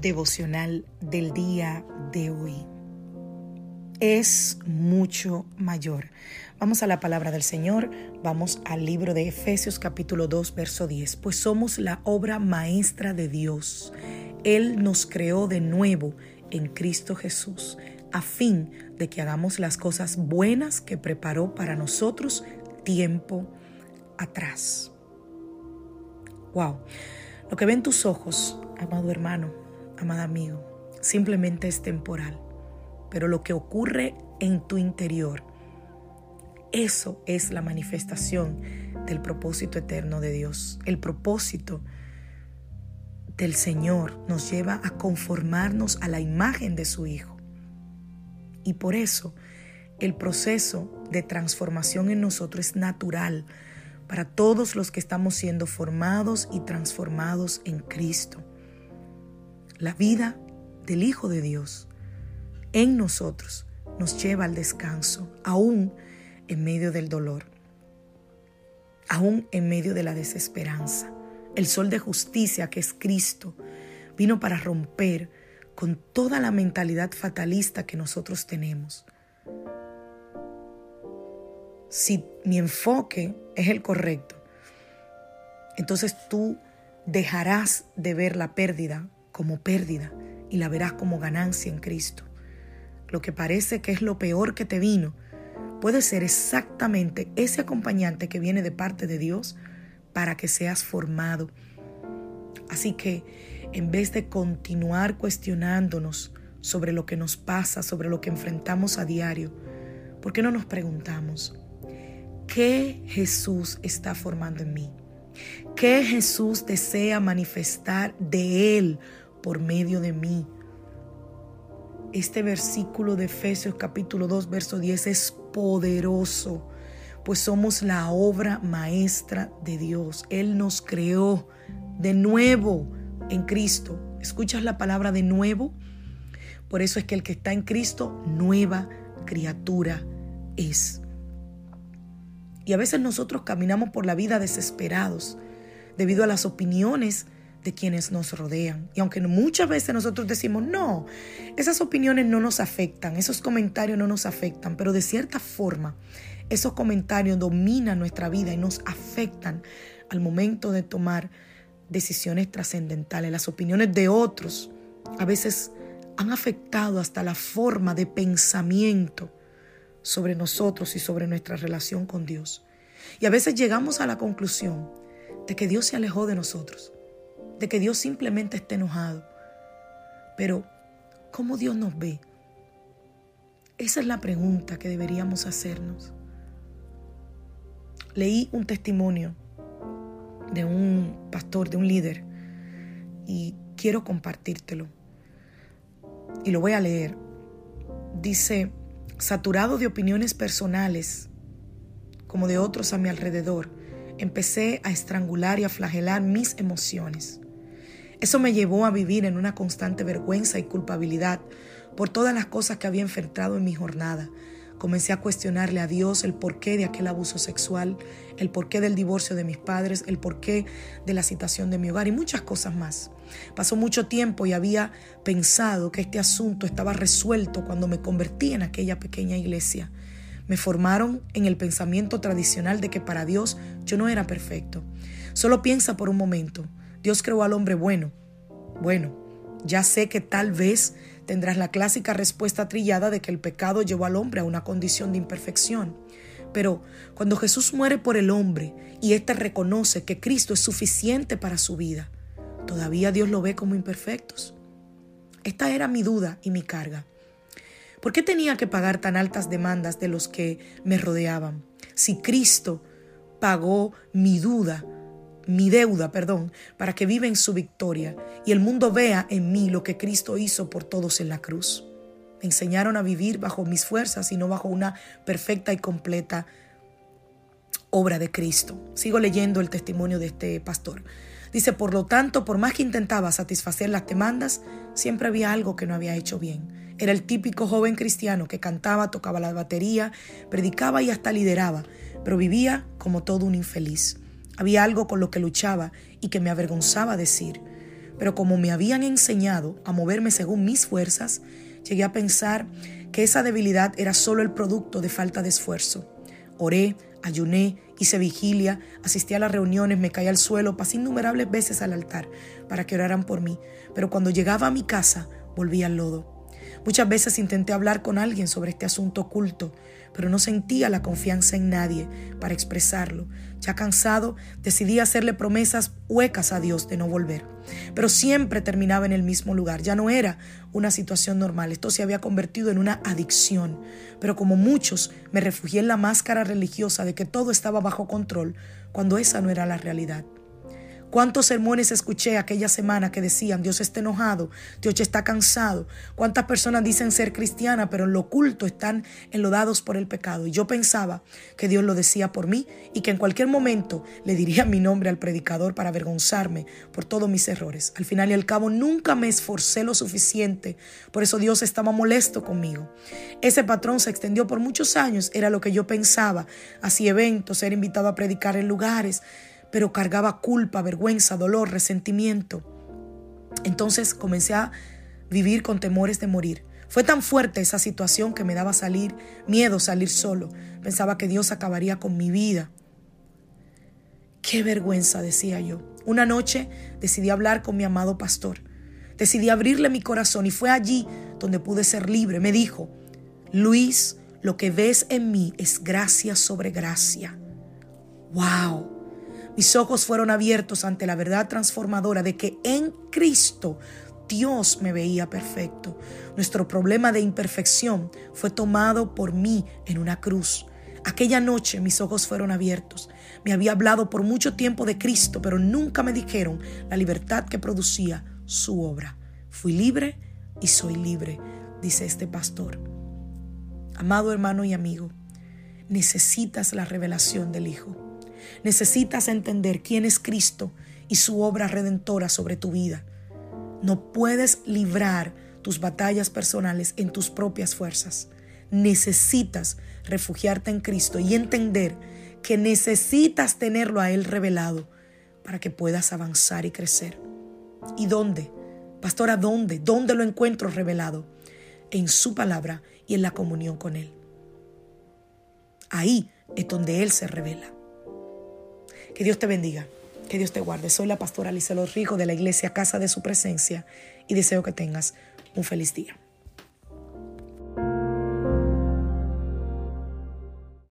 Devocional del día de hoy es mucho mayor. Vamos a la palabra del Señor, vamos al libro de Efesios capítulo 2, verso 10, pues somos la obra maestra de Dios. Él nos creó de nuevo en Cristo Jesús, a fin de que hagamos las cosas buenas que preparó para nosotros tiempo atrás. Wow. Lo que ven tus ojos, amado hermano, amada amigo, simplemente es temporal. Pero lo que ocurre en tu interior, eso es la manifestación del propósito eterno de Dios. El propósito del Señor nos lleva a conformarnos a la imagen de su Hijo. Y por eso el proceso de transformación en nosotros es natural para todos los que estamos siendo formados y transformados en Cristo. La vida del Hijo de Dios en nosotros nos lleva al descanso, aún en medio del dolor, aún en medio de la desesperanza. El sol de justicia que es Cristo vino para romper con toda la mentalidad fatalista que nosotros tenemos. Si mi enfoque es el correcto, entonces tú dejarás de ver la pérdida como pérdida y la verás como ganancia en Cristo. Lo que parece que es lo peor que te vino puede ser exactamente ese acompañante que viene de parte de Dios para que seas formado. Así que en vez de continuar cuestionándonos sobre lo que nos pasa, sobre lo que enfrentamos a diario, ¿por qué no nos preguntamos, ¿qué Jesús está formando en mí? ¿Qué Jesús desea manifestar de Él por medio de mí. Este versículo de Efesios capítulo 2, verso 10 es poderoso, pues somos la obra maestra de Dios. Él nos creó de nuevo en Cristo. ¿Escuchas la palabra de nuevo? Por eso es que el que está en Cristo, nueva criatura es. Y a veces nosotros caminamos por la vida desesperados debido a las opiniones de quienes nos rodean. Y aunque muchas veces nosotros decimos, no, esas opiniones no nos afectan, esos comentarios no nos afectan, pero de cierta forma esos comentarios dominan nuestra vida y nos afectan al momento de tomar decisiones trascendentales. Las opiniones de otros a veces han afectado hasta la forma de pensamiento sobre nosotros y sobre nuestra relación con Dios. Y a veces llegamos a la conclusión de que Dios se alejó de nosotros de que Dios simplemente esté enojado. Pero, ¿cómo Dios nos ve? Esa es la pregunta que deberíamos hacernos. Leí un testimonio de un pastor, de un líder, y quiero compartírtelo. Y lo voy a leer. Dice, saturado de opiniones personales, como de otros a mi alrededor, empecé a estrangular y a flagelar mis emociones. Eso me llevó a vivir en una constante vergüenza y culpabilidad por todas las cosas que había enfrentado en mi jornada. Comencé a cuestionarle a Dios el porqué de aquel abuso sexual, el porqué del divorcio de mis padres, el porqué de la situación de mi hogar y muchas cosas más. Pasó mucho tiempo y había pensado que este asunto estaba resuelto cuando me convertí en aquella pequeña iglesia. Me formaron en el pensamiento tradicional de que para Dios yo no era perfecto. Solo piensa por un momento. Dios creó al hombre bueno. Bueno, ya sé que tal vez tendrás la clásica respuesta trillada de que el pecado llevó al hombre a una condición de imperfección. Pero cuando Jesús muere por el hombre y éste reconoce que Cristo es suficiente para su vida, todavía Dios lo ve como imperfectos. Esta era mi duda y mi carga. ¿Por qué tenía que pagar tan altas demandas de los que me rodeaban? Si Cristo pagó mi duda, mi deuda, perdón, para que viva en su victoria y el mundo vea en mí lo que Cristo hizo por todos en la cruz. Me enseñaron a vivir bajo mis fuerzas y no bajo una perfecta y completa obra de Cristo. Sigo leyendo el testimonio de este pastor. Dice, por lo tanto, por más que intentaba satisfacer las demandas, siempre había algo que no había hecho bien. Era el típico joven cristiano que cantaba, tocaba la batería, predicaba y hasta lideraba, pero vivía como todo un infeliz. Había algo con lo que luchaba y que me avergonzaba decir. Pero como me habían enseñado a moverme según mis fuerzas, llegué a pensar que esa debilidad era solo el producto de falta de esfuerzo. Oré, ayuné, hice vigilia, asistí a las reuniones, me caí al suelo, pasé innumerables veces al altar para que oraran por mí, pero cuando llegaba a mi casa volví al lodo. Muchas veces intenté hablar con alguien sobre este asunto oculto, pero no sentía la confianza en nadie para expresarlo. Ya cansado, decidí hacerle promesas huecas a Dios de no volver. Pero siempre terminaba en el mismo lugar. Ya no era una situación normal. Esto se había convertido en una adicción. Pero como muchos, me refugié en la máscara religiosa de que todo estaba bajo control, cuando esa no era la realidad. ¿Cuántos sermones escuché aquella semana que decían Dios está enojado, Dios está cansado? ¿Cuántas personas dicen ser cristianas pero en lo oculto están enlodados por el pecado? Y yo pensaba que Dios lo decía por mí y que en cualquier momento le diría mi nombre al predicador para avergonzarme por todos mis errores. Al final y al cabo nunca me esforcé lo suficiente, por eso Dios estaba molesto conmigo. Ese patrón se extendió por muchos años, era lo que yo pensaba. Hacía eventos, era invitado a predicar en lugares pero cargaba culpa, vergüenza, dolor, resentimiento. Entonces comencé a vivir con temores de morir. Fue tan fuerte esa situación que me daba salir, miedo salir solo. Pensaba que Dios acabaría con mi vida. Qué vergüenza, decía yo. Una noche decidí hablar con mi amado pastor. Decidí abrirle mi corazón y fue allí donde pude ser libre. Me dijo, Luis, lo que ves en mí es gracia sobre gracia. ¡Wow! Mis ojos fueron abiertos ante la verdad transformadora de que en Cristo Dios me veía perfecto. Nuestro problema de imperfección fue tomado por mí en una cruz. Aquella noche mis ojos fueron abiertos. Me había hablado por mucho tiempo de Cristo, pero nunca me dijeron la libertad que producía su obra. Fui libre y soy libre, dice este pastor. Amado hermano y amigo, necesitas la revelación del Hijo. Necesitas entender quién es Cristo y su obra redentora sobre tu vida. No puedes librar tus batallas personales en tus propias fuerzas. Necesitas refugiarte en Cristo y entender que necesitas tenerlo a Él revelado para que puedas avanzar y crecer. ¿Y dónde? Pastora, ¿dónde? ¿Dónde lo encuentro revelado? En su palabra y en la comunión con Él. Ahí es donde Él se revela. Que Dios te bendiga, que Dios te guarde. Soy la pastora Licelo Rijo de la iglesia Casa de Su Presencia y deseo que tengas un feliz día.